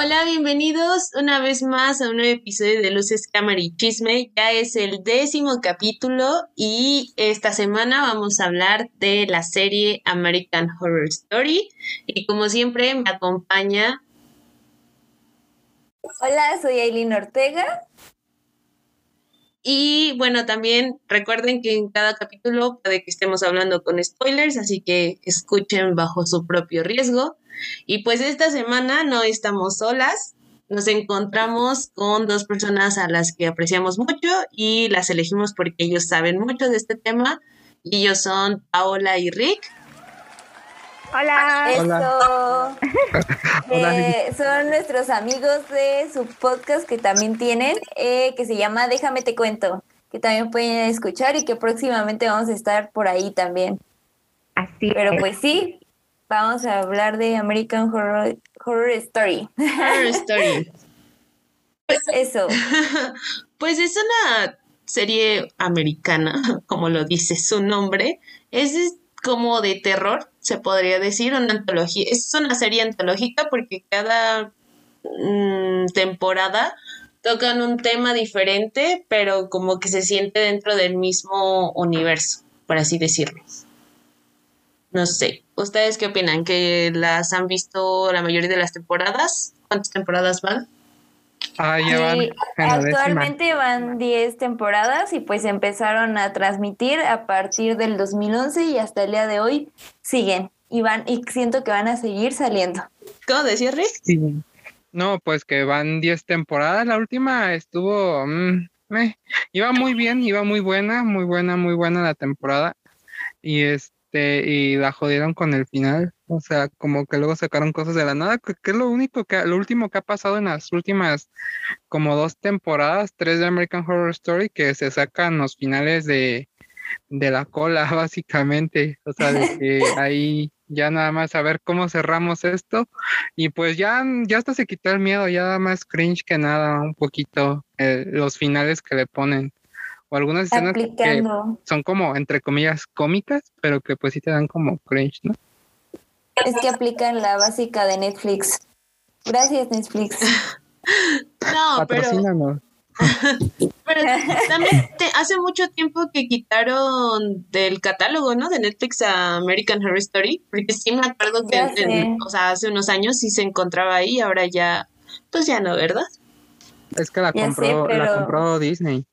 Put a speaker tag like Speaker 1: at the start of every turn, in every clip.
Speaker 1: Hola, bienvenidos una vez más a un nuevo episodio de Luces, Cámara y Chisme. Ya es el décimo capítulo y esta semana vamos a hablar de la serie American Horror Story. Y como siempre me acompaña...
Speaker 2: Hola, soy Aileen Ortega.
Speaker 1: Y bueno, también recuerden que en cada capítulo puede que estemos hablando con spoilers, así que escuchen bajo su propio riesgo. Y pues esta semana no estamos solas, nos encontramos con dos personas a las que apreciamos mucho y las elegimos porque ellos saben mucho de este tema. Y ellos son Paola y Rick.
Speaker 2: Hola. Hola. Eh, son nuestros amigos de su podcast que también tienen, eh, que se llama Déjame te cuento, que también pueden escuchar y que próximamente vamos a estar por ahí también.
Speaker 3: Así.
Speaker 2: Pero pues sí, vamos a hablar de American Horror, Horror Story.
Speaker 1: Horror Story.
Speaker 2: Pues, Eso.
Speaker 1: Pues es una serie americana, como lo dice su nombre. Es como de terror, se podría decir, una antología. Es una serie antológica porque cada mm, temporada tocan un tema diferente, pero como que se siente dentro del mismo universo, por así decirlo. No sé, ¿ustedes qué opinan? ¿Que las han visto la mayoría de las temporadas? ¿Cuántas temporadas van?
Speaker 3: Ah, ya van.
Speaker 2: actualmente van 10 temporadas y pues empezaron a transmitir a partir del 2011 y hasta el día de hoy siguen y van y siento que van a seguir saliendo.
Speaker 1: ¿Cómo decía Rick?
Speaker 3: Sí. No, pues que van 10 temporadas. La última estuvo. Mm, iba muy bien, iba muy buena, muy buena, muy buena la temporada. Y este este, y la jodieron con el final. O sea, como que luego sacaron cosas de la nada, que, es lo único que, lo último que ha pasado en las últimas como dos temporadas, tres de American Horror Story, que se sacan los finales de, de la cola, básicamente. O sea, de que ahí ya nada más a ver cómo cerramos esto. Y pues ya, ya hasta se quitó el miedo, ya más cringe que nada, un poquito eh, los finales que le ponen o algunas escenas que son como, entre comillas, cómicas, pero que pues sí te dan como cringe, ¿no?
Speaker 2: Es que aplican la básica de Netflix. Gracias, Netflix.
Speaker 1: no, pero... pero también hace mucho tiempo que quitaron del catálogo, ¿no? De Netflix a American Horror Story, porque sí me acuerdo que, o sea, hace unos años sí se encontraba ahí, ahora ya, pues ya no, ¿verdad?
Speaker 3: Es que la compró, la compró Disney.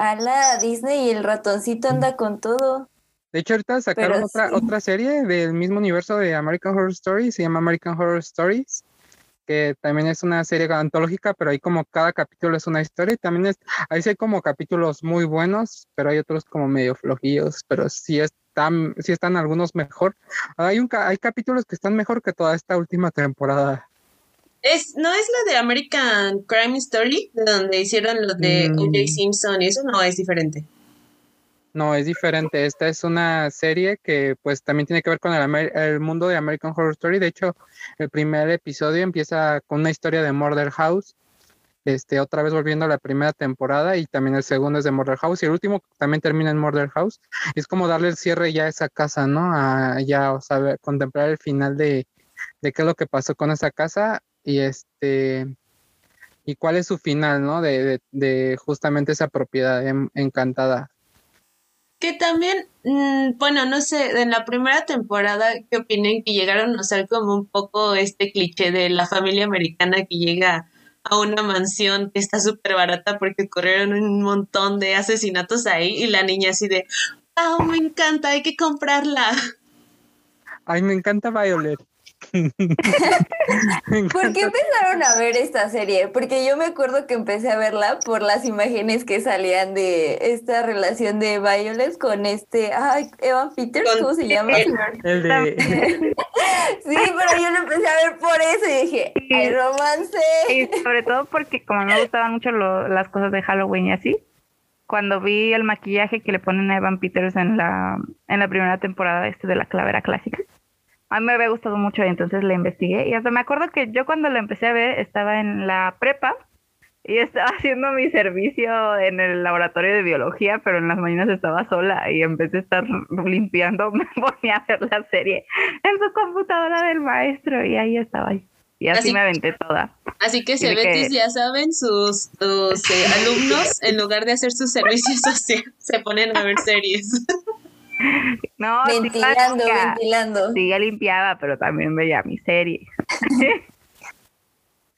Speaker 2: A la Disney y el ratoncito anda con todo.
Speaker 3: De hecho, ahorita sacaron otra, otra serie del mismo universo de American Horror Stories, se llama American Horror Stories, que también es una serie antológica, pero ahí como cada capítulo es una historia y también es, ahí sí hay como capítulos muy buenos, pero hay otros como medio flojillos, pero sí están, sí están algunos mejor. Hay, un, hay capítulos que están mejor que toda esta última temporada.
Speaker 1: Es, ¿No es la de American Crime Story? De donde hicieron lo de mm. O.J. Simpson y eso, no, es diferente.
Speaker 3: No, es diferente. Esta es una serie que pues también tiene que ver con el, mundo de American Horror Story. De hecho, el primer episodio empieza con una historia de Murder House. Este, otra vez volviendo a la primera temporada y también el segundo es de Murder House y el último también termina en Murder House. Es como darle el cierre ya a esa casa, ¿no? A ya, o sea, contemplar el final de, de qué es lo que pasó con esa casa y este y cuál es su final, ¿no? De, de, justamente esa propiedad encantada.
Speaker 1: Que también, mm, bueno, no sé, en la primera temporada, ¿qué opinen que llegaron a ser como un poco este cliché de la familia americana que llega a una mansión que está súper barata porque ocurrieron un montón de asesinatos ahí y la niña así de, ¡ah, me encanta, hay que comprarla!
Speaker 3: Ay, me encanta Violet.
Speaker 2: ¿Por qué empezaron a ver esta serie? Porque yo me acuerdo que empecé a verla por las imágenes que salían de esta relación de Violet con este, ay, Evan Peters, ¿cómo se llama?
Speaker 3: El de...
Speaker 2: sí, pero yo lo empecé a ver por eso y dije, ¡ay, romance!
Speaker 4: Y sobre todo porque como me gustaban mucho las cosas de Halloween y así, cuando vi el maquillaje que le ponen a Evan Peters en la, en la primera temporada este de la clavera clásica, a mí me había gustado mucho y entonces la investigué. Y hasta me acuerdo que yo cuando la empecé a ver estaba en la prepa y estaba haciendo mi servicio en el laboratorio de biología, pero en las mañanas estaba sola y en vez de estar limpiando me ponía a ver la serie en su computadora del maestro y ahí estaba. Y así,
Speaker 1: Así-
Speaker 4: me aventé toda.
Speaker 1: Así que Cebetis,
Speaker 4: que-
Speaker 1: ya saben, sus, sus, eh, alumnos, en lugar de hacer su servicio social, se ponen a ver series.
Speaker 4: No,
Speaker 2: ventilando, ventilando.
Speaker 4: Sí, ya limpiaba, pero también veía mi serie.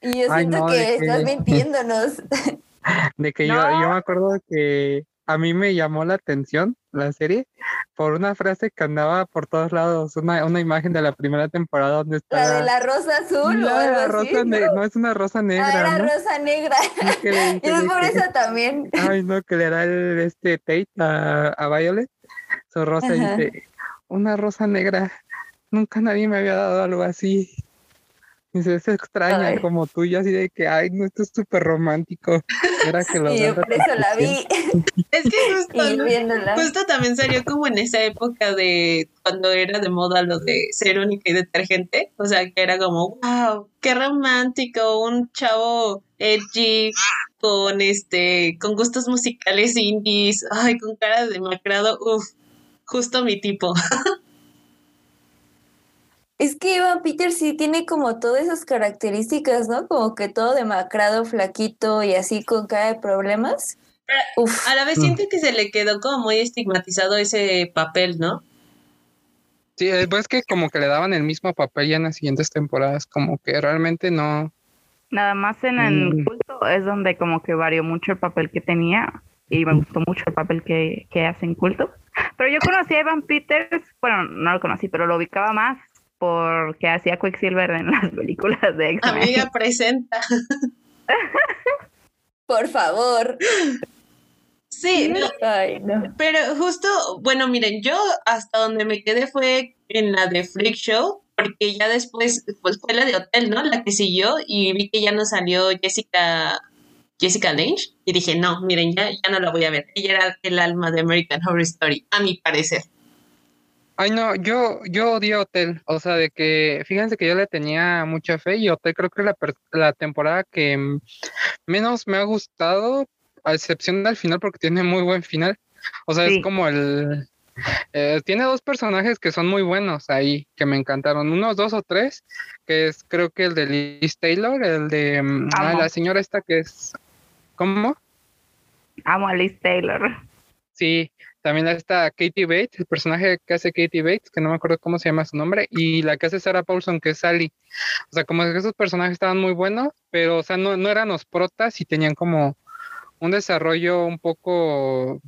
Speaker 2: Y yo
Speaker 3: Ay,
Speaker 2: siento
Speaker 3: no,
Speaker 2: que
Speaker 3: de que-
Speaker 2: estás mintiéndonos.
Speaker 3: De que yo,
Speaker 4: No.
Speaker 3: yo me acuerdo que a mí me llamó la atención la serie por una frase que andaba por todos lados, una, una imagen de la primera temporada donde
Speaker 2: La
Speaker 3: está
Speaker 2: de la rosa azul
Speaker 3: No,
Speaker 2: o algo
Speaker 3: la
Speaker 2: así.
Speaker 3: rosa ne-
Speaker 2: ¿no?
Speaker 3: no es una rosa
Speaker 2: Ah,
Speaker 3: negra,
Speaker 2: era
Speaker 3: ¿no?
Speaker 2: rosa negra.
Speaker 3: Y
Speaker 2: es
Speaker 3: de
Speaker 2: por eso también.
Speaker 3: Ay, no, que le da el, este Tate a, a Violet, su rosa, y
Speaker 2: Ajá.
Speaker 3: dice, una rosa negra, nunca nadie me había dado algo así. Dice, es extraña
Speaker 2: Ay.
Speaker 3: como tú, y así de que, ay, no, esto es súper romántico. Era que lo
Speaker 2: Y yo por eso la vi.
Speaker 1: Es que justo. Justo también salió como en esa época de cuando era de moda lo de ser única y detergente. O sea, que era como, wow, qué romántico, un chavo edgy con este, con gustos musicales indies, ay, con cara de demacrado, uff, justo mi tipo.
Speaker 2: Es que Evan Peters sí tiene como todas esas características, ¿no? Como que todo demacrado, flaquito y así con cara de problemas. Uf.
Speaker 1: A la vez
Speaker 3: Mm.
Speaker 1: siento que se le quedó como muy estigmatizado ese papel, ¿no?
Speaker 3: Sí, eh, pues que como que le daban el mismo papel ya en las siguientes temporadas, como que realmente no.
Speaker 4: Nada más en el
Speaker 3: Mm.
Speaker 4: culto es donde como que varió mucho el papel que tenía y me gustó mucho el papel que, que hace en culto. Pero yo conocí a Evan Peters, bueno, no lo conocí, pero lo ubicaba más porque hacía Quicksilver en las películas de X-Men.
Speaker 1: Amiga presenta.
Speaker 2: Por favor.
Speaker 1: Sí, no,
Speaker 2: Ay, no.
Speaker 1: Pero justo, bueno, miren, yo hasta donde me quedé fue en la de Freak Show, porque ya después, pues fue la de Hotel, ¿no? La que siguió y vi que ya no salió Jessica, Jessica Lange y dije, no, miren, ya, ya no la voy a ver. Ella era el alma de American Horror Story, a mi parecer.
Speaker 3: Ay, no, yo, yo odié Hotel, o sea, de que, fíjense que yo le tenía mucha fe y Hotel creo que es la, la temporada que menos me ha gustado, a excepción del final, porque tiene muy buen final. O sea,
Speaker 4: Sí.
Speaker 3: es como el... eh, tiene dos personajes que son muy buenos ahí, que me encantaron, unos dos o tres, que es creo que el de Liz Taylor, el de mm, ah, la señora esta que es... ¿Cómo?
Speaker 4: Amo a Liz Taylor.
Speaker 3: Sí, también está Katie Bates, el personaje que hace Katie Bates, que no me acuerdo cómo se llama su nombre, y la que hace Sarah Paulson, que es Sally. O sea, como que esos personajes estaban muy buenos, pero, o sea, no, no eran los protas y tenían como un desarrollo un poco,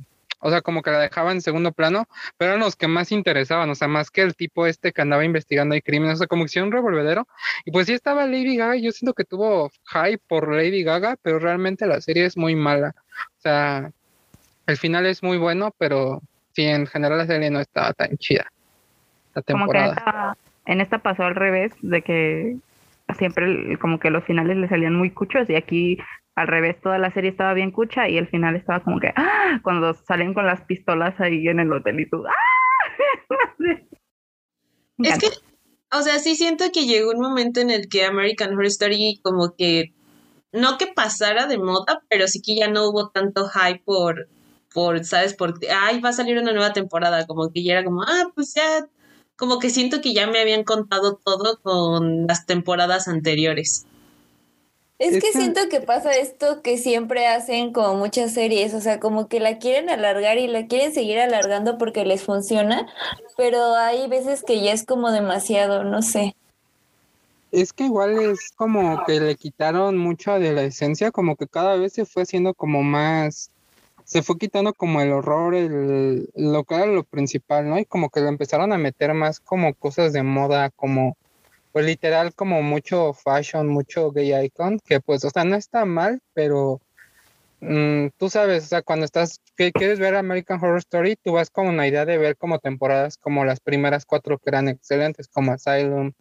Speaker 3: o sea, como que la dejaban en segundo plano, pero eran los que más interesaban, o sea, más que el tipo este que andaba investigando ahí crímenes, o sea, como que hicieron un revolvedero. Y pues sí estaba Lady Gaga, yo siento que tuvo hype por Lady Gaga, pero realmente la serie es muy mala. O sea, el final es muy bueno, pero sí, en general la serie no estaba tan chida. La
Speaker 4: Como que en
Speaker 3: temporada.
Speaker 4: esta, en esta pasó al revés, de que siempre como que los finales le salían muy cuchos y aquí al revés toda la serie estaba bien cucha y el final estaba como que ¡ah! cuando salen con las pistolas ahí en el hotel y tú ¡ah!
Speaker 1: Es que, o sea, sí siento que llegó un momento en el que American Horror Story como que, no que pasara de moda, pero sí que ya no hubo tanto hype por, por, ¿sabes? Por, ay, va a salir una nueva temporada, como que ya era como, ah, pues ya, como que siento que ya me habían contado todo con las temporadas anteriores.
Speaker 2: Es que siento que pasa esto que siempre hacen como muchas series, o sea, como que la quieren alargar y la quieren seguir alargando porque les funciona, pero hay veces que ya es como demasiado, no sé.
Speaker 3: Es que igual es como que le quitaron mucho de la esencia, como que cada vez se fue haciendo como más, se fue quitando como el horror, el, lo que era lo principal, ¿no? Y como que le empezaron a meter más como cosas de moda, como, pues literal, como mucho fashion, mucho gay icon, que pues, o sea, no está mal, pero mm, tú sabes, o sea, cuando estás, que quieres ver American Horror Story, tú vas con una idea de ver como temporadas como las primeras cuatro que eran excelentes, como Asylum,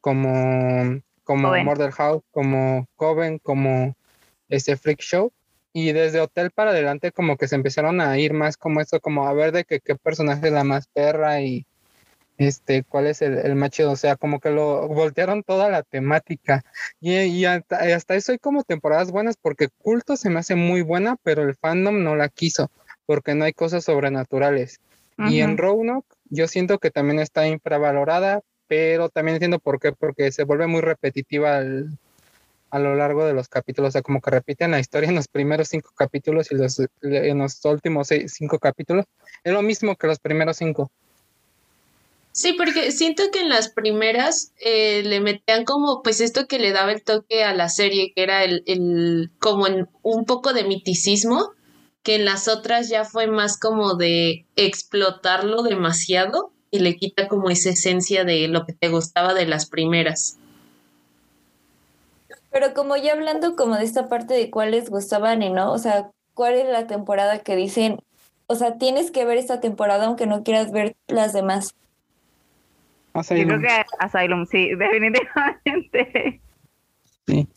Speaker 3: como, como
Speaker 4: Coven.
Speaker 3: Murder House, como Coven, como este Freak Show. Y desde Hotel para adelante como que se empezaron a ir más como esto, como a ver de que qué personaje es la más perra y este cuál es el, el más chido. O sea, como que lo voltearon toda la temática. Y, y hasta, hasta eso hay como temporadas buenas porque Culto se me hace muy buena, pero el fandom no la quiso porque no hay cosas sobrenaturales. Y en. Roanoke yo siento que también está infravalorada, pero también entiendo por qué, porque se vuelve muy repetitiva a lo largo de los capítulos, o sea, como que repiten la historia en los primeros cinco capítulos y los, en los últimos cinco capítulos. Es lo mismo que los primeros cinco.
Speaker 1: Sí, porque siento que en las primeras eh, le metían como pues esto que le daba el toque a la serie, que era el, el como en un poco de miticismo, que en las otras ya fue más como de explotarlo demasiado y le quita como esa esencia de lo que te gustaba de las primeras.
Speaker 2: Pero como ya hablando como de esta parte de cuáles gustaban y no, o sea, ¿cuál es la temporada que dicen, o sea, tienes que ver esta temporada aunque no quieras ver las demás?
Speaker 4: Yo creo que Asylum, sí, definitivamente.
Speaker 1: Sí.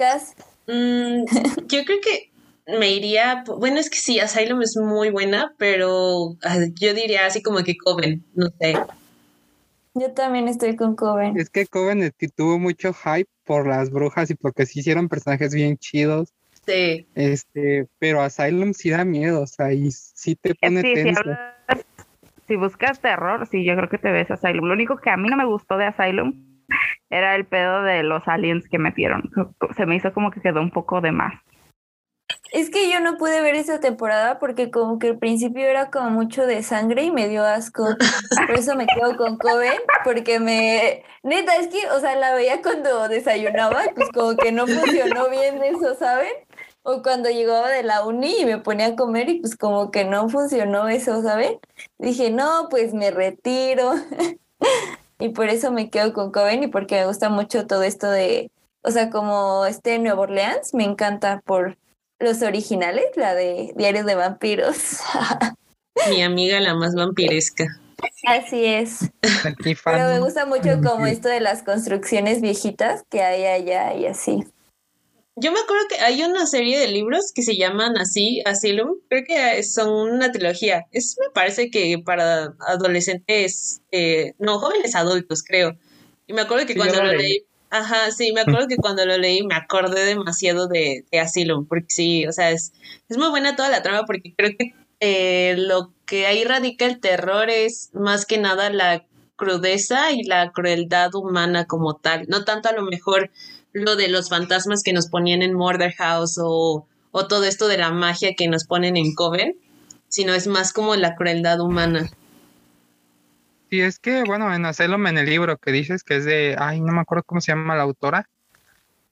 Speaker 1: Mm, yo creo que me iría, bueno, es que sí, Asylum es muy buena, pero yo diría así como que Coven, no sé.
Speaker 2: Yo también estoy con Coven.
Speaker 3: Es que Coven tuvo mucho hype por las brujas y porque se hicieron personajes bien chidos.
Speaker 1: Sí.
Speaker 3: Este, pero Asylum sí da miedo, o sea, y sí te pone tenso
Speaker 4: si buscas terror, sí, yo creo que te ves Asylum. Lo único que a mí no me gustó de Asylum era el pedo de los aliens que metieron. Se me hizo como que quedó un poco de más.
Speaker 2: Es que yo no pude ver esa temporada porque como que al principio era como mucho de sangre y me dio asco. Por eso me quedo con Coven, porque me... Neta, es que, o sea, la veía cuando desayunaba, pues como que no funcionó bien eso, ¿saben? O cuando llegaba de la uni y me ponía a comer y pues como que no funcionó eso, ¿saben? Dije, no, pues me retiro. y por eso me quedo con Coven y porque me gusta mucho todo esto de, o sea, como este Nuevo Orleans, me encanta por los originales, la de Diarios de Vampiros.
Speaker 1: Mi amiga la más vampiresca.
Speaker 2: Así es. Pero me gusta mucho como esto de las construcciones viejitas que hay allá y así.
Speaker 1: Yo me acuerdo que hay una serie de libros que se llaman así, Asylum. Creo que son una trilogía. Es me parece que para adolescentes, eh, no, jóvenes adultos, creo. Y me acuerdo que cuando lo leí. Ajá, sí, me acuerdo que cuando lo leí me acordé demasiado de, de Asylum, porque sí, o sea, es, es muy buena toda la trama porque creo que eh, lo que ahí radica el terror es más que nada la crudeza y la crueldad humana como tal, no tanto a lo mejor lo de los fantasmas que nos ponían en Murder House o, o todo esto de la magia que nos ponen en Coven, sino es más como la crueldad humana.
Speaker 3: Sí, es que, bueno, en Asylum, en el libro que dices que es de, ay, no me acuerdo cómo se llama la autora,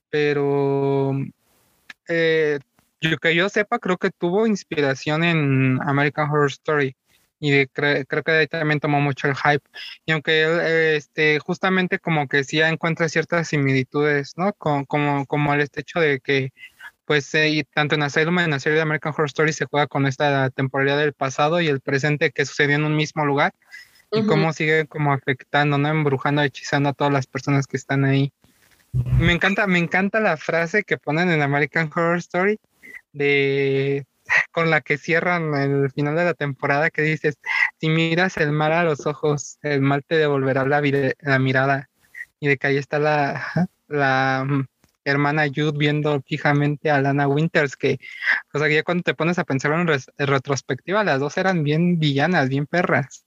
Speaker 3: pero eh, yo que yo sepa, creo que tuvo inspiración en American Horror Story y creo que de ahí también tomó mucho el hype. Y aunque él, este, justamente como que sí encuentra ciertas similitudes, ¿no? Como, como, como el este hecho de que, pues, eh, tanto en Asylum en la serie de American Horror Story se juega con esta temporalidad del pasado y el presente que sucedió en un mismo lugar y cómo sigue como afectando, ¿no? Embrujando, hechizando a todas las personas que están ahí. Me encanta, me encanta la frase que ponen en American Horror Story de con la que cierran el final de la temporada que dices, si miras el mal a los ojos, el mal te devolverá la, mirada. Y de que ahí está la, la mm, hermana Jude viendo fijamente a Lana Winters, que, o sea, ya cuando te pones a pensar en, retrospectiva, las dos eran bien villanas, bien perras.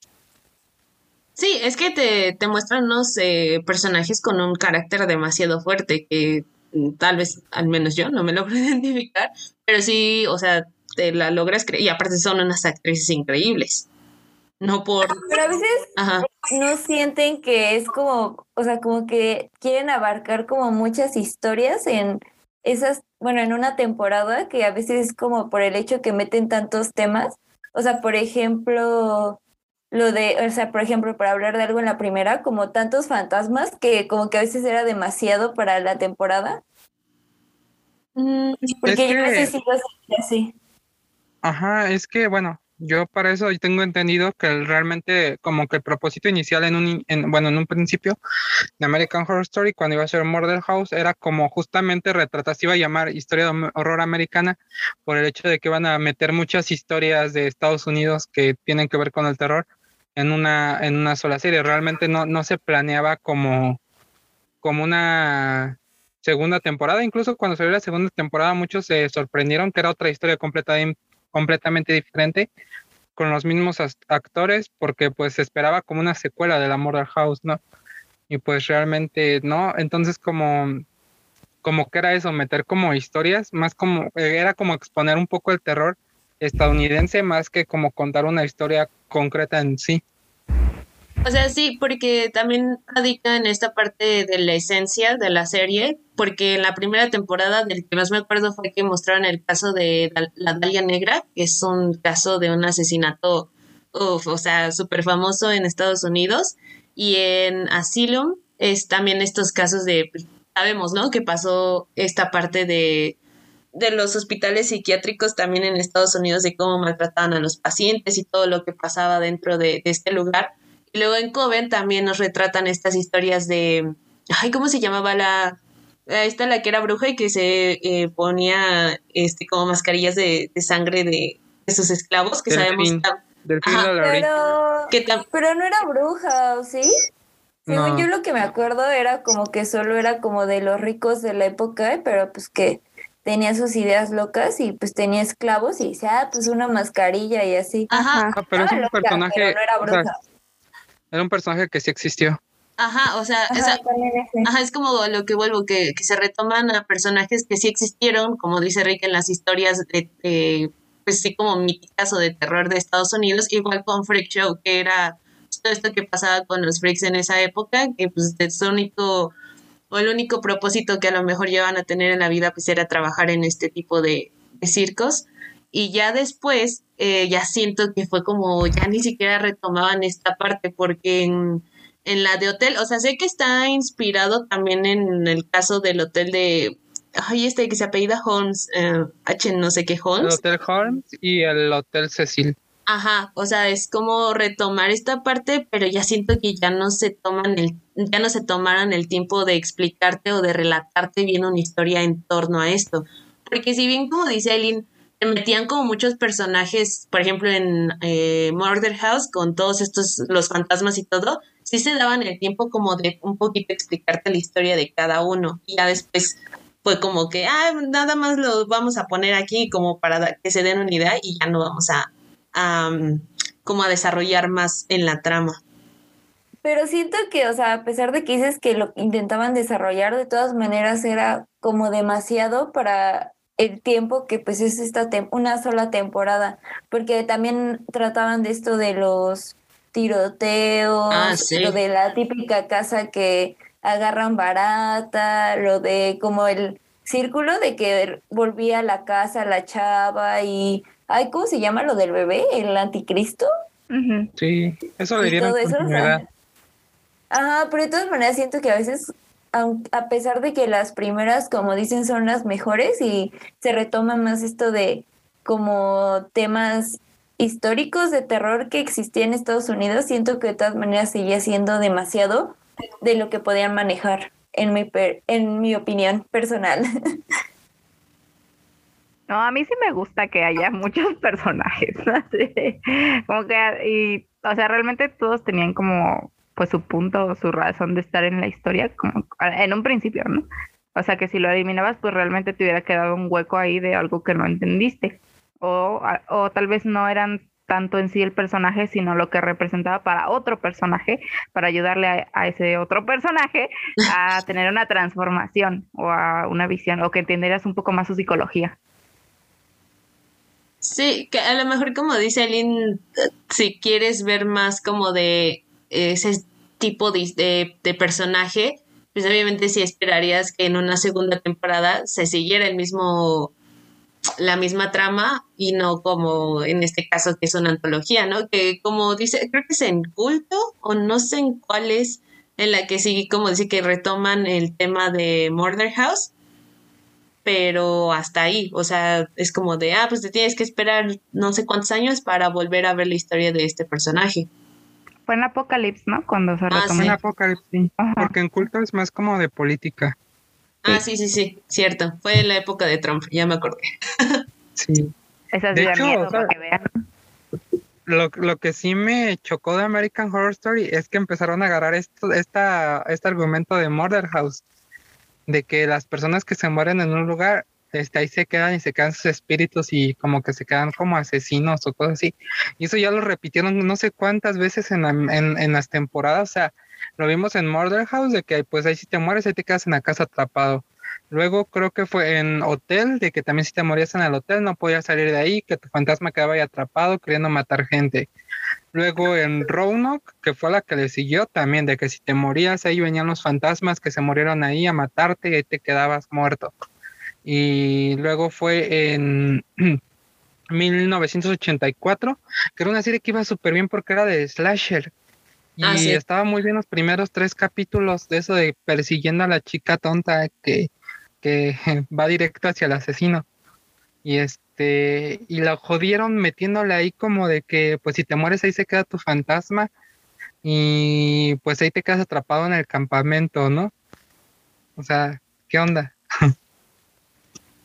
Speaker 1: Sí, es que te, te muestran unos eh, personajes con un carácter demasiado fuerte que mm, tal vez, al menos yo, no me logro identificar, pero sí, o sea, te la logras creer. Y aparte son unas actrices increíbles. No por...
Speaker 2: Pero a veces no sienten que es como, o sea, como que quieren abarcar como muchas historias en esas, bueno, en una temporada que a veces es como por el hecho que meten tantos temas. O sea, por ejemplo, lo de, o sea, por ejemplo, para hablar de algo en la primera, como tantos fantasmas que como que a veces era demasiado para la temporada. Mm, porque yo no sé si lo así.
Speaker 3: Ajá, es que bueno, yo para eso tengo entendido que realmente como que el propósito inicial en un, bueno, en un principio de American Horror Story cuando iba a ser Murder House era como justamente retratar, se iba a llamar historia de horror americana por el hecho de que van a meter muchas historias de Estados Unidos que tienen que ver con el terror en una, en una sola serie. Realmente no, no se planeaba como, como una segunda temporada. Incluso cuando salió la segunda temporada muchos se sorprendieron que era otra historia completamente completamente diferente con los mismos actores porque pues se esperaba como una secuela de la Murder House, ¿no? y pues realmente no, entonces como como que era eso, meter como historias, más como era como exponer un poco el terror estadounidense más que como contar una historia concreta en sí.
Speaker 1: O sea, sí, porque también radica en esta parte de la esencia de la serie, porque en la primera temporada del que más me acuerdo fue que mostraron el caso de la Dalia Negra, que es un caso de un asesinato, o sea, súper famoso en Estados Unidos, y en Asylum es también estos casos de, pues, sabemos, ¿no? Que pasó esta parte de, de los hospitales psiquiátricos también en Estados Unidos, de cómo maltrataban a los pacientes y todo lo que pasaba dentro de este lugar luego en Coven también nos retratan estas historias de, ay, ¿cómo se llamaba la? Esta la que era bruja y que se eh, ponía este como mascarillas de, sangre de, sus esclavos, que sabemos
Speaker 2: pero, pero no era bruja, ¿sí? Según yo lo que me acuerdo era como que solo era como de los ricos de la época, pero pues que tenía sus ideas locas y pues tenía esclavos y decía, ah, pues una mascarilla y así.
Speaker 3: Ajá. Ah, pero es un personaje. Pero no era bruja. Era un personaje que sí existió.
Speaker 1: Ajá, o sea, ajá, es como lo que vuelvo, que, que, se retoman a personajes que sí existieron, como dice Rick en las historias de, pues sí, como míticas o de terror de Estados Unidos, igual con Freak Show, que era todo esto que pasaba con los freaks en esa época, que pues su único, o el único propósito que a lo mejor llevan a tener en la vida, pues era trabajar en este tipo de, de circos. Y ya después, eh, ya siento que fue como, ya ni siquiera retomaban esta parte, porque en, en la de hotel, o sea, sé que está inspirado también en el caso del hotel de, ay, este que se apellida Holmes, eh, H no sé qué Holmes.
Speaker 3: El Hotel Holmes y el Hotel Cecil.
Speaker 1: Ajá, o sea, es como retomar esta parte, pero ya siento que ya no se toman el, ya no se tomaron el tiempo de explicarte o de relatarte bien una historia en torno a esto. Porque si bien como dice Eileen, metían como muchos personajes, por ejemplo en eh, Murder House, con todos estos, los fantasmas y todo, sí se daban el tiempo como de un poquito explicarte la historia de cada uno. Y ya después fue como que, ah, nada más lo vamos a poner aquí como para que se den una idea y ya no vamos a, como a desarrollar más en la trama.
Speaker 2: Pero siento que, o sea, a pesar de que dices que lo intentaban desarrollar, de todas maneras era como demasiado para el tiempo que pues es esta una sola temporada, porque también trataban de esto de los tiroteos, ah, lo de la típica casa que agarran barata, lo de como el círculo de que volvía a la casa la chava y ay, ¿cómo se llama lo del bebé? ¿El anticristo?
Speaker 3: Sí, eso le dieron
Speaker 2: Ajá, pero de todas maneras siento que a veces a pesar de que las primeras, como dicen, son las mejores y se retoma más esto de como temas históricos de terror que existía en Estados Unidos, siento que de todas maneras seguía siendo demasiado de lo que podían manejar, en mi, en mi opinión personal.
Speaker 4: No, a mí sí me gusta que haya muchos personajes, como que, y, o sea, realmente todos tenían como pues su punto, su razón de estar en la historia, como en un principio, ¿no? O sea que si lo eliminabas, pues realmente te hubiera quedado un hueco ahí de algo que no entendiste. O, o tal vez no eran tanto en sí el personaje, sino lo que representaba para otro personaje, para ayudarle a, ese otro personaje a tener una transformación o a una visión, o que entenderías un poco más su psicología.
Speaker 1: Sí, que a lo mejor como dice Aline, si quieres ver más como de ese tipo de, de, personaje, pues obviamente sí esperarías que en una segunda temporada se siguiera el mismo la misma trama y no como en este caso que es una antología, ¿no? Que como dice, creo que es en culto o no sé en cuál es, en la que sí, como dice que retoman el tema de Murder House, pero hasta ahí, o sea, es como de, ah, pues te tienes que esperar no sé cuántos años para volver a ver la historia de este personaje.
Speaker 4: Fue en Apocalipsis, ¿no? Cuando se ah,
Speaker 3: retomó. en Apocalipsis, Porque en culto es más como de política.
Speaker 1: Ah, sí, sí, sí, cierto. Fue en la época de Trump, ya me acordé.
Speaker 3: sí.
Speaker 4: Esa es de hecho, que vean.
Speaker 3: Lo, lo, que sí me chocó de American Horror Story es que empezaron a agarrar esto, esta, este argumento de Murder House, de que las personas que se mueren en un lugar este, ahí se quedan y se quedan sus espíritus y como que se quedan como asesinos o cosas así. Y eso ya lo repitieron no sé cuántas veces en, en, en las temporadas, o sea, lo vimos en Murder House, de que pues ahí si te mueres, ahí te quedas en la casa atrapado. Luego creo que fue en Hotel, de que también si te morías en el hotel no podías salir de ahí, que tu fantasma quedaba ahí atrapado queriendo matar gente. Luego en Roanoke, que fue la que le siguió también, de que si te morías ahí venían los fantasmas que se murieron ahí a matarte y ahí te quedabas muerto. Y luego fue en 1984, que era una serie que iba súper bien porque era de slasher. Ah, y estaba muy bien los primeros tres capítulos de eso de persiguiendo a la chica tonta que, que va directo hacia el asesino. Y este, y la jodieron metiéndole ahí como de que pues si te mueres ahí se queda tu fantasma y pues ahí te quedas atrapado en el campamento, ¿no? O sea, ¿qué onda?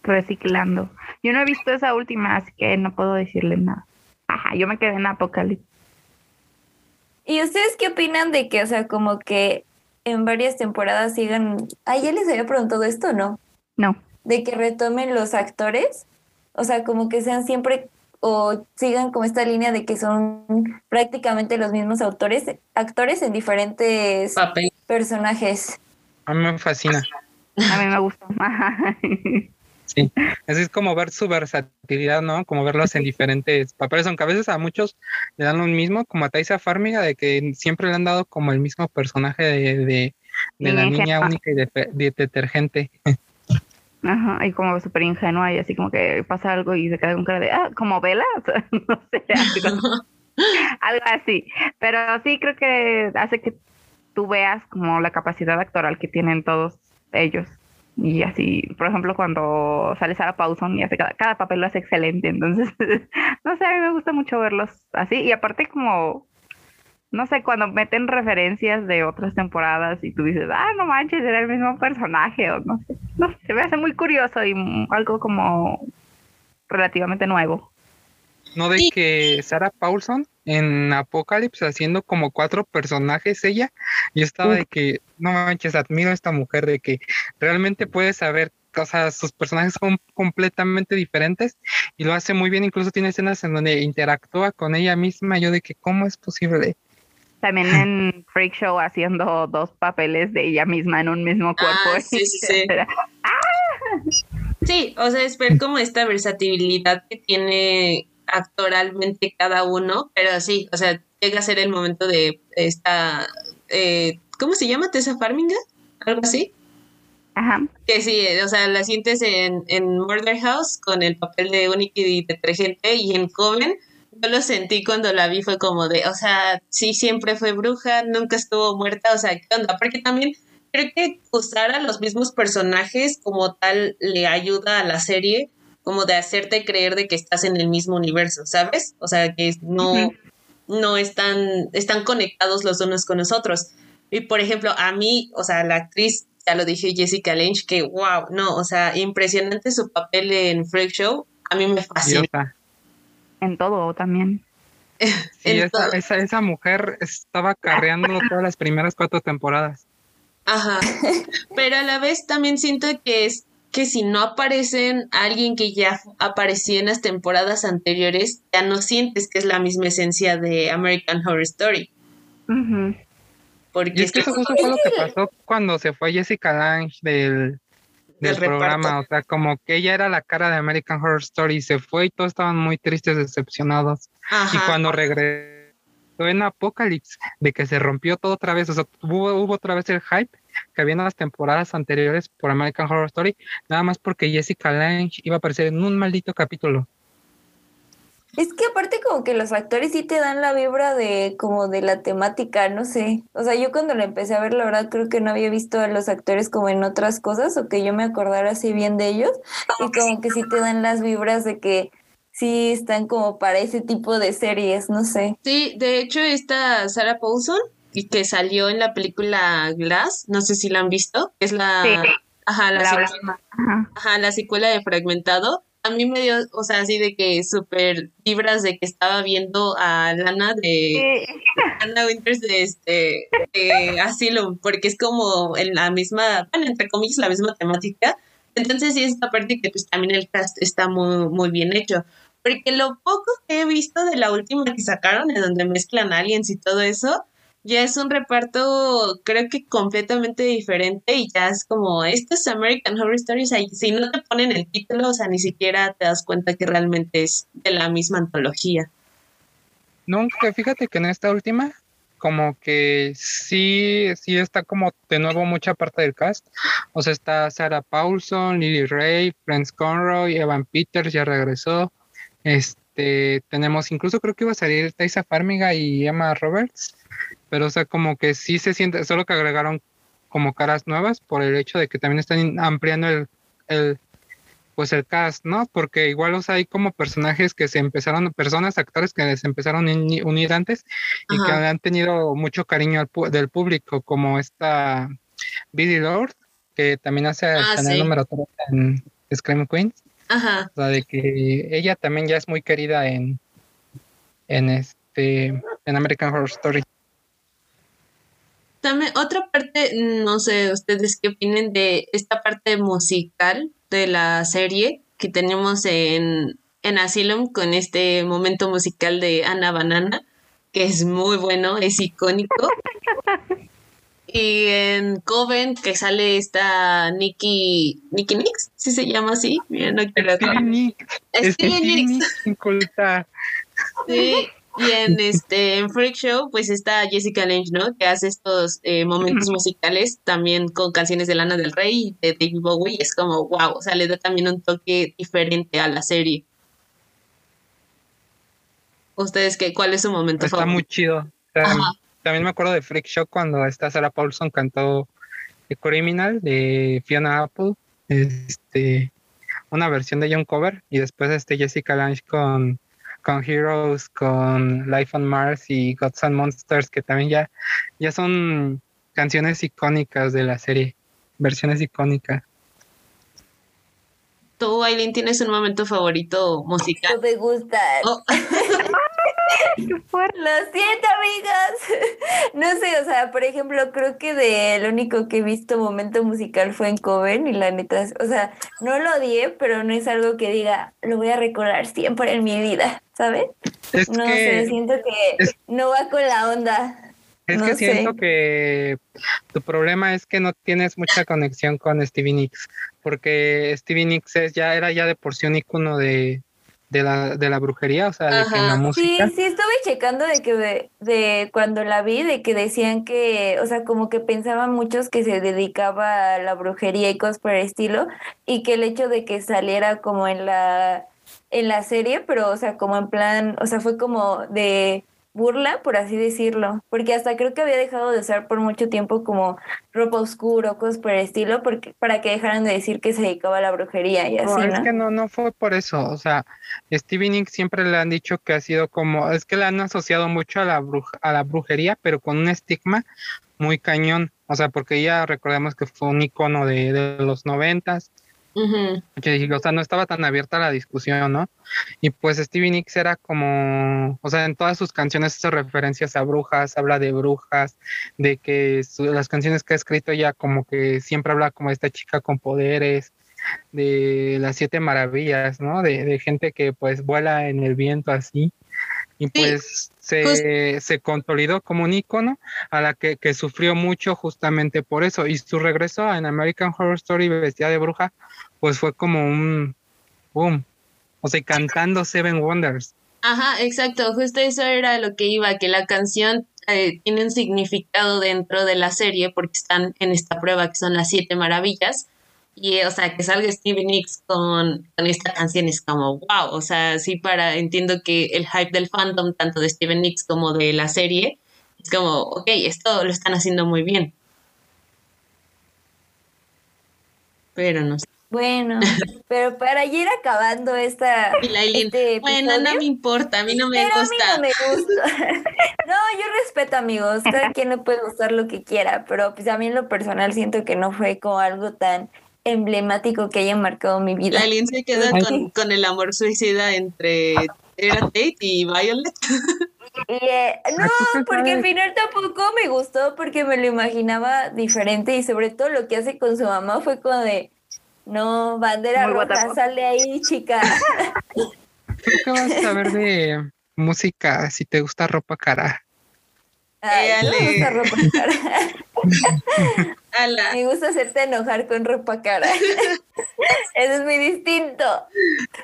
Speaker 4: Reciclando. Yo no he visto esa última, así que no puedo decirle nada. Ajá, yo me quedé en Apocalipsis.
Speaker 2: ¿Y ustedes qué opinan de que, o sea, como que en varias temporadas sigan... Ah, ya les había preguntado esto, ¿no?
Speaker 4: No.
Speaker 2: De que retomen los actores, o sea, como que sean siempre o sigan como esta línea de que son prácticamente los mismos autores, actores en diferentes personajes.
Speaker 3: A mí me fascina.
Speaker 4: A mí me gusta.
Speaker 3: Sí, así es como ver su versatilidad, ¿no? Como verlos en diferentes papeles, aunque a veces a muchos le dan lo mismo, como a Taisa Farmiga, de que siempre le han dado como el mismo personaje de, de, la niña única y de, detergente.
Speaker 4: Ajá, y como súper ingenua y así como que pasa algo y se queda con cara de, ah, como vela, no sé, algo así. Pero sí creo que hace que tú veas como la capacidad actoral que tienen todos ellos. Y así, por ejemplo, cuando sale Sarah Paulson y hace cada, cada papel lo hace excelente. Entonces, no sé, a mí me gusta mucho verlos así. Y aparte como, no sé, cuando meten referencias de otras temporadas y tú dices, ah, no manches, era el mismo personaje o no sé. No sé, se me hace muy curioso y algo como relativamente nuevo.
Speaker 3: ¿No de que Sarah Paulson en Apocalypse haciendo como cuatro personajes ella? Yo estaba de que, no manches, admiro a esta mujer, de que realmente puede saber, o sea, sus personajes son completamente diferentes y lo hace muy bien, incluso tiene escenas en donde interactúa con ella misma, yo de que, ¿cómo es posible?
Speaker 4: También en Freak Show haciendo dos papeles de ella misma en un mismo cuerpo.
Speaker 1: Ah, sí, sí, sí. Sí, o sea, es ver como esta versatilidad que tiene actoralmente cada uno, pero sí, o sea, llega a ser el momento de esta, eh, ¿cómo se llama? Tessa Farminga, algo así.
Speaker 4: Ajá.
Speaker 1: Que sí, o sea, la sientes en, en Murder House con el papel de única y detergente y en Coven. Yo lo sentí cuando la vi, fue como de, o sea, sí, siempre fue bruja, nunca estuvo muerta, o sea, ¿qué onda? Porque también creo que usar a los mismos personajes como tal le ayuda a la serie como de hacerte creer de que estás en el mismo universo, ¿sabes? O sea, que no, no están, están conectados los unos con los otros. Y por ejemplo, a mí, o sea, la actriz, ya lo dije, Jessica Lange, que wow, no, o sea, impresionante su papel en Freak Show, a mí me fascina.
Speaker 4: En todo también.
Speaker 3: Sí, esa, esa, esa, mujer estaba carreando todas las primeras cuatro temporadas.
Speaker 1: Ajá. Pero a la vez también siento que es que si no aparecen alguien que ya apareció en las temporadas anteriores, ya no sientes que es la misma esencia de American Horror Story.
Speaker 3: Porque es que eso fue lo que pasó cuando se fue Jessica Lange del, del, programa. O sea, como que ella era la cara de American Horror Story, se fue y todos estaban muy tristes, decepcionados. Y cuando regresó en Apocalypse, de que se rompió todo otra vez, o sea, hubo, hubo otra vez el hype que había en las temporadas anteriores por American Horror Story, nada más porque Jessica Lange iba a aparecer en un maldito capítulo.
Speaker 2: Es que aparte como que los actores sí te dan la vibra de como de la temática, no sé. O sea, yo cuando lo empecé a ver, la verdad creo que no había visto a los actores como en otras cosas o que yo me acordara así bien de ellos. Y como que sí te dan las vibras de que sí están como para ese tipo de series, no sé.
Speaker 1: Sí, de hecho esta Sarah Paulson que salió en la película Glass, no sé si la han visto, es la, ajá, la, secuela, ajá. la secuela de Fragmentado. A mí me dio, o sea, así de que súper vibras de que estaba viendo a Lana de Lana Winters de este de Asylum, porque es como en la misma, bueno, entre comillas, la misma temática, Entonces sí, esta parte que pues también el cast está muy, muy bien hecho. Porque lo poco que he visto de la última que sacaron, en donde mezclan aliens y todo eso, ya es un reparto creo que completamente diferente y ya es como, esto es American Horror Stories, si no te ponen el título, o sea, ni siquiera te das cuenta que realmente es de la misma antología.
Speaker 3: Nunca, fíjate que en esta última, como que sí, sí está como de nuevo mucha parte del cast. O sea, está Sarah Paulson, Lily Ray, Franz Conroy, Evan Peters ya regresó. Este, tenemos incluso creo que iba a salir Taisa Farmiga y Emma Roberts pero o sea, como que sí se siente, solo que agregaron como caras nuevas por el hecho de que también están ampliando el, el pues el cast, ¿no? Porque igual, o sea, hay como personajes que se empezaron, personas, actores que se empezaron a unir antes y que han tenido mucho cariño del público, como esta Billy Lord, que también hace el ah, número 3 en Scream Queens.
Speaker 1: Ajá.
Speaker 3: O sea, de que ella también ya es muy querida en, en este, en American Horror Story.
Speaker 1: También otra parte, no sé ustedes qué opinen de esta parte musical de la serie que tenemos en, en Asylum con este momento musical de Ana Banana, que es muy bueno, es icónico. Y en Coven, que sale esta Nikki, Nikki Nix, si se llama así. Mira, no quiero
Speaker 3: Stevie
Speaker 1: Sí, y en este en Freak Show, pues está Jessica Lange, ¿no? Que hace estos eh, momentos musicales también con canciones de Lana del Rey y de David Bowie. Es como, wow, o sea, le da también un toque diferente a la serie. ¿Ustedes qué? ¿Cuál es su momento
Speaker 3: Está muy chido. También me acuerdo de Freak Show cuando esta Sarah Paulson cantó The Criminal de Fiona Apple. Este, una versión de John Cover y después este Jessica Lange con con Heroes, con Life on Mars y Gods and Monsters, que también ya, ya son canciones icónicas de la serie, versiones icónicas.
Speaker 1: ¿Tú, Aileen, tienes un momento favorito musical?
Speaker 2: No me gusta. Oh. Lo siento, amigas. No sé, o sea, por ejemplo, creo que de lo único que he visto momento musical fue en Coven y la neta, o sea, no lo odié, pero no es algo que diga, lo voy a recordar siempre en mi vida, ¿sabes? no sé, siento que no va con la onda.
Speaker 3: Es que siento que tu problema es que no tienes mucha conexión con Stevie Nicks, porque Stevie Nicks es, ya era ya de por sí un icono de, de la, de la brujería, o sea, de que la música.
Speaker 2: Sí, sí, estuve checando de que de, cuando la vi, de que decían que, o sea, como que pensaban muchos que se dedicaba a la brujería y cosas por el estilo, y que el hecho de que saliera como en la en la serie, pero o sea, como en plan, o sea, fue como de burla, por así decirlo, porque hasta creo que había dejado de usar por mucho tiempo como ropa oscura, cosas por el estilo, porque para que dejaran de decir que se dedicaba a la brujería y así. No,
Speaker 3: es que no, no fue por eso, o sea, Stevie Nicks siempre le han dicho que ha sido como, es que le han asociado mucho a la, bruja, a la brujería, pero con un estigma muy cañón, o sea, porque ya recordemos que fue un icono de, de los noventas, o sea, no estaba tan abierta la discusión, ¿no? Y pues Stevie Nicks era como, o sea, en todas sus canciones hace referencias a brujas, habla de brujas, de que las canciones que ha escrito ya como que siempre habla como de esta chica con poderes, de las siete maravillas, ¿no? De, de gente que pues vuela en el viento así y pues se, se, consolidó como un icono a la que, que, sufrió mucho justamente por eso. Y su regreso en American Horror Story vestida de bruja pues fue como un boom. O sea cantando Seven Wonders.
Speaker 1: Ajá exacto. Justo eso era lo que iba que la canción eh, tiene un significado dentro de la serie porque están en esta prueba que son las siete maravillas y, o sea, que salga Stevie Nicks con, con esta canción es como, wow, o sea, sí para, entiendo que el hype del fandom, tanto de Steven Nicks como de la serie, es como, ok, esto lo están haciendo muy bien. Pero no sé.
Speaker 2: Bueno, pero para ir acabando esta.
Speaker 1: Este bueno, no me importa, a mí no me gusta.
Speaker 2: A mí no me gusta. no, yo respeto, amigos. Cada quien le puede gustar lo que quiera, pero pues a mí en lo personal siento que no fue como algo tan emblemático que haya marcado mi vida.
Speaker 1: Alguien se queda con, el amor suicida entre Era Tate y Violet.
Speaker 2: Eh, no, porque al final tampoco me gustó porque me lo imaginaba diferente y sobre todo lo que hace con su mamá fue como de, No, bandera
Speaker 4: Muy
Speaker 2: roja,
Speaker 4: guatapo.
Speaker 2: sal de ahí, chica.
Speaker 3: ¿Tú qué vas a saber de música si te gusta ropa cara?
Speaker 2: Ay, me gusta ropa cara.
Speaker 1: Ala.
Speaker 2: Me gusta hacerte enojar con ropa cara. Eso es muy distinto.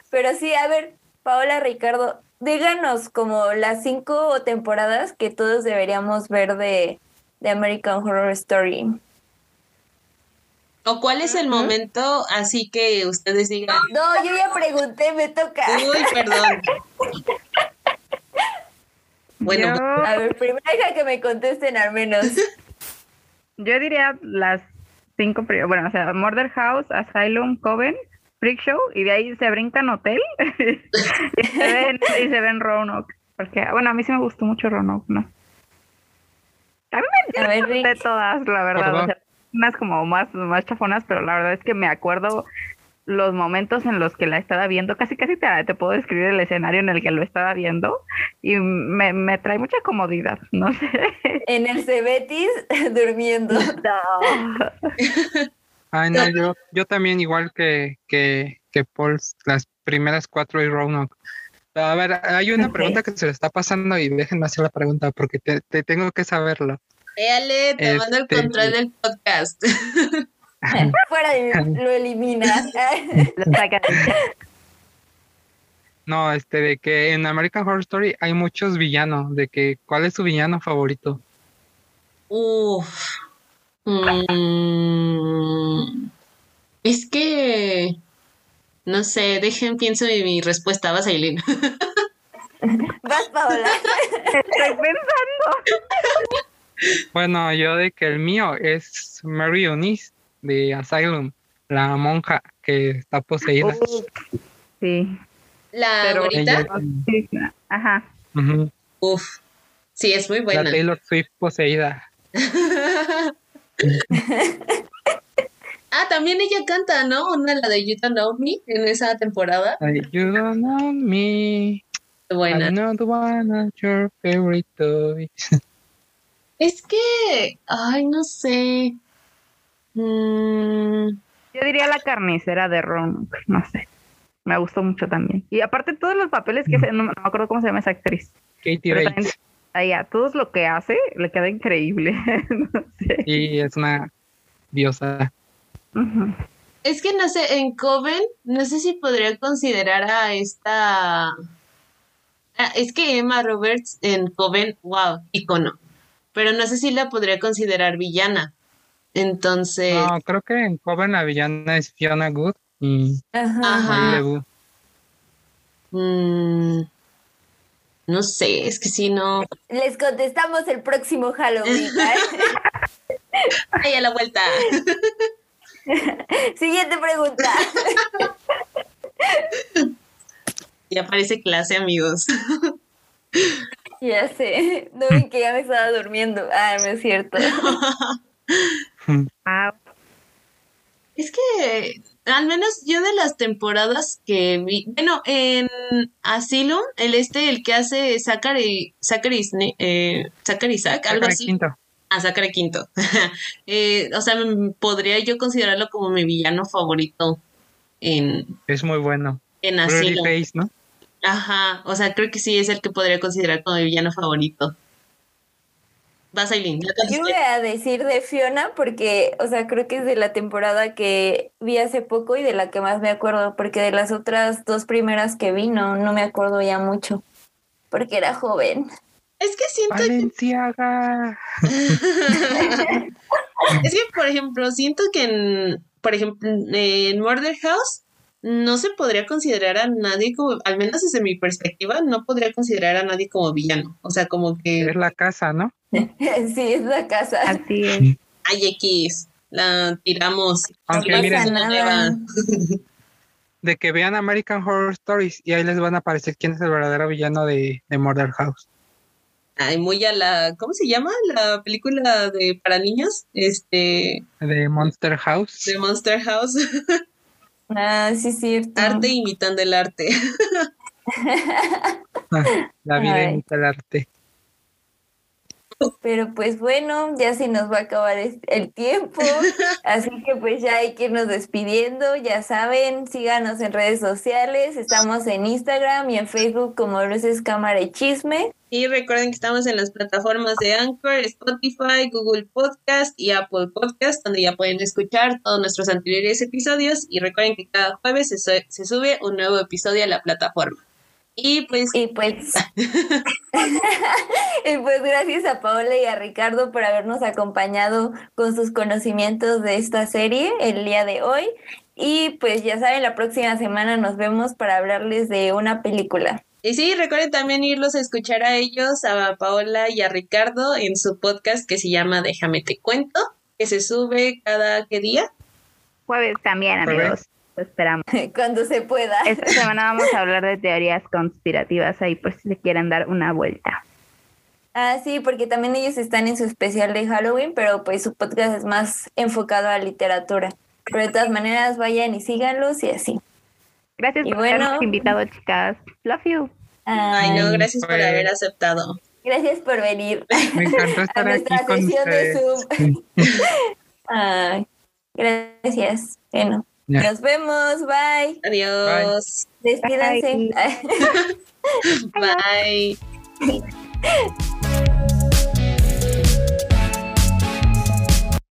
Speaker 2: Pero sí, a ver, Paola, Ricardo, díganos como las cinco temporadas que todos deberíamos ver de, de American Horror Story.
Speaker 1: ¿O cuál es el momento así que ustedes digan,
Speaker 2: No, yo ya pregunté, me toca.
Speaker 1: uy, perdón? Bueno,
Speaker 4: yo,
Speaker 2: A ver, primero deja que me contesten al menos.
Speaker 4: yo diría las cinco, bueno, o sea, Murder House, Asylum, Coven, Freak Show, y de ahí se brincan Hotel y se ven, y se ven Roanoke. Porque, bueno, a mí sí me gustó mucho Roanoke, ¿no? A mí me
Speaker 2: A ver,
Speaker 4: de todas, la verdad. O sea, unas como más, más chafonas, pero la verdad es que me acuerdo los momentos en los que la estaba viendo. Casi, casi te, te puedo describir el escenario en el que lo estaba viendo y me, me trae mucha comodidad. No sé.
Speaker 2: En el Cebetis durmiendo.
Speaker 3: Ay, no, yo, yo también igual que, que, que Paul, las primeras cuatro y Roanoke. A ver, hay una pregunta que se le está pasando y déjenme hacer la pregunta porque te, te tengo que saberlo.
Speaker 1: Éale, te mando el
Speaker 3: Este-
Speaker 1: control del podcast.
Speaker 2: Fuera de mí, lo eliminas.
Speaker 4: Lo saca del chat.
Speaker 3: No, este, de que en American Horror Story hay muchos villanos, de que ¿cuál es su villano favorito?
Speaker 1: Uf. Mm, es que no sé, dejen, pienso en mi respuesta, vas Aileen.
Speaker 2: Vas, Paola.
Speaker 4: Estoy pensando.
Speaker 3: Bueno, yo de que el mío es Mary Eunice de Asylum, la monja que está poseída.
Speaker 4: Sí.
Speaker 1: La
Speaker 4: Pero
Speaker 3: Ella-.
Speaker 4: Ajá.
Speaker 3: Ujú,
Speaker 1: uf. Sí, es muy
Speaker 3: la
Speaker 1: buena.
Speaker 3: Taylor Swift poseída.
Speaker 1: ah, también ella canta, ¿no? Una, la de You Don't Know Me, en esa temporada.
Speaker 3: You don't know me,
Speaker 1: Buena.
Speaker 3: know the one of your favorite toys.
Speaker 1: Es que, ay, no sé. Mm,
Speaker 4: Yo diría la carnicera de Roanoke, no sé. Me gustó mucho también. Y aparte todos los papeles que hace, no, no me acuerdo cómo se llama esa actriz.
Speaker 3: Katie
Speaker 4: Pero
Speaker 3: Bates.
Speaker 4: también, ahí a todos lo que hace le queda increíble. no sé.
Speaker 3: Y es una diosa.
Speaker 1: Es que no sé, en Coven, no sé si podría considerar a esta. Ah, es que Emma Roberts en Coven, wow, icono. Pero no sé si la podría considerar villana. Entonces,
Speaker 3: No, creo que en Coven la villana es Fiona Good y
Speaker 2: Ajá.
Speaker 1: Mm, no sé, es que si no.
Speaker 2: Les contestamos el próximo Halloween. ¿eh?
Speaker 1: Ay, a la vuelta.
Speaker 2: Siguiente pregunta.
Speaker 1: Ya parece clase, amigos.
Speaker 2: Ya sé. No ven que ya me estaba durmiendo. Ah, no es cierto.
Speaker 4: Ah,
Speaker 1: Es que, al menos yo de las temporadas que vi, bueno, en Asylum, el este, el que hace Zachary, Zachary, eh, Zachary algo
Speaker 3: Zachary
Speaker 1: así.
Speaker 3: Quinto.
Speaker 1: Ah, Zachary Quinto. Eh, o sea, podría yo considerarlo como mi villano favorito en,
Speaker 3: Es muy bueno.
Speaker 1: en Asylum.
Speaker 3: Face, ¿no?
Speaker 1: Ajá, o sea, creo que sí es el que podría considerar como mi villano favorito. Vas, Aileen,
Speaker 2: Yo voy a decir de Fiona porque, o sea, creo que es de la temporada que vi hace poco y de la que más me acuerdo, porque de las otras dos primeras que vi no, no me acuerdo ya mucho, porque era joven.
Speaker 1: Es que siento que
Speaker 3: Valenciaga.
Speaker 1: Es que, por ejemplo, siento que en, por ejemplo, en Murder House no se podría considerar a nadie como, al menos desde mi perspectiva, no podría considerar a nadie como villano. O sea, como que
Speaker 3: Es la casa, ¿no?
Speaker 2: sí, es la casa.
Speaker 4: así es.
Speaker 1: hay X, la tiramos.
Speaker 3: Aunque
Speaker 1: No
Speaker 3: miren-
Speaker 1: nada.
Speaker 3: De que vean American Horror Stories y ahí les van a aparecer quién es el verdadero villano de, de Murder House.
Speaker 1: Ay, muy a la, ¿cómo se llama? La película de para niños, este,
Speaker 3: De Monster House.
Speaker 1: de Monster House,
Speaker 2: Ah, sí, es cierto.
Speaker 1: arte imitando el arte.
Speaker 3: La vida
Speaker 2: Ay.
Speaker 3: imita el arte.
Speaker 2: Pero pues bueno, ya se nos va a acabar el tiempo, así que pues ya hay que irnos despidiendo, ya saben, síganos en redes sociales, estamos en Instagram y en Facebook como Luces Cámara y Chisme.
Speaker 1: Y recuerden que estamos en las plataformas de Anchor, Spotify, Google Podcast y Apple Podcast, donde ya pueden escuchar todos nuestros anteriores episodios. Y recuerden que cada jueves se, se sube un nuevo episodio a la plataforma. Y pues...
Speaker 2: Y pues... y pues gracias a Paola y a Ricardo por habernos acompañado con sus conocimientos de esta serie el día de hoy. Y pues ya saben, la próxima semana nos vemos para hablarles de una película.
Speaker 1: Y sí, recuerden también irlos a escuchar a ellos, a Paola y a Ricardo en su podcast que se llama Déjame te cuento, que se sube cada qué día.
Speaker 4: Jueves también, amigos esperamos.
Speaker 2: Cuando se pueda.
Speaker 4: Esta semana vamos a hablar de teorías conspirativas ahí por si se quieren dar una vuelta.
Speaker 2: Ah, sí, porque también ellos están en su especial de Halloween, pero pues su podcast es más enfocado a literatura. Pero de todas maneras, vayan y síganlos y así.
Speaker 4: Gracias por habernos invitado, chicas. Love you.
Speaker 1: Ay, no, gracias por haber aceptado.
Speaker 2: Gracias por venir.
Speaker 3: Me encantó estar a nuestra aquí sesión de Zoom.
Speaker 2: Ay, gracias. Bueno. Nos vemos, bye.
Speaker 1: Adiós.
Speaker 2: Despídanse.
Speaker 1: bye. bye.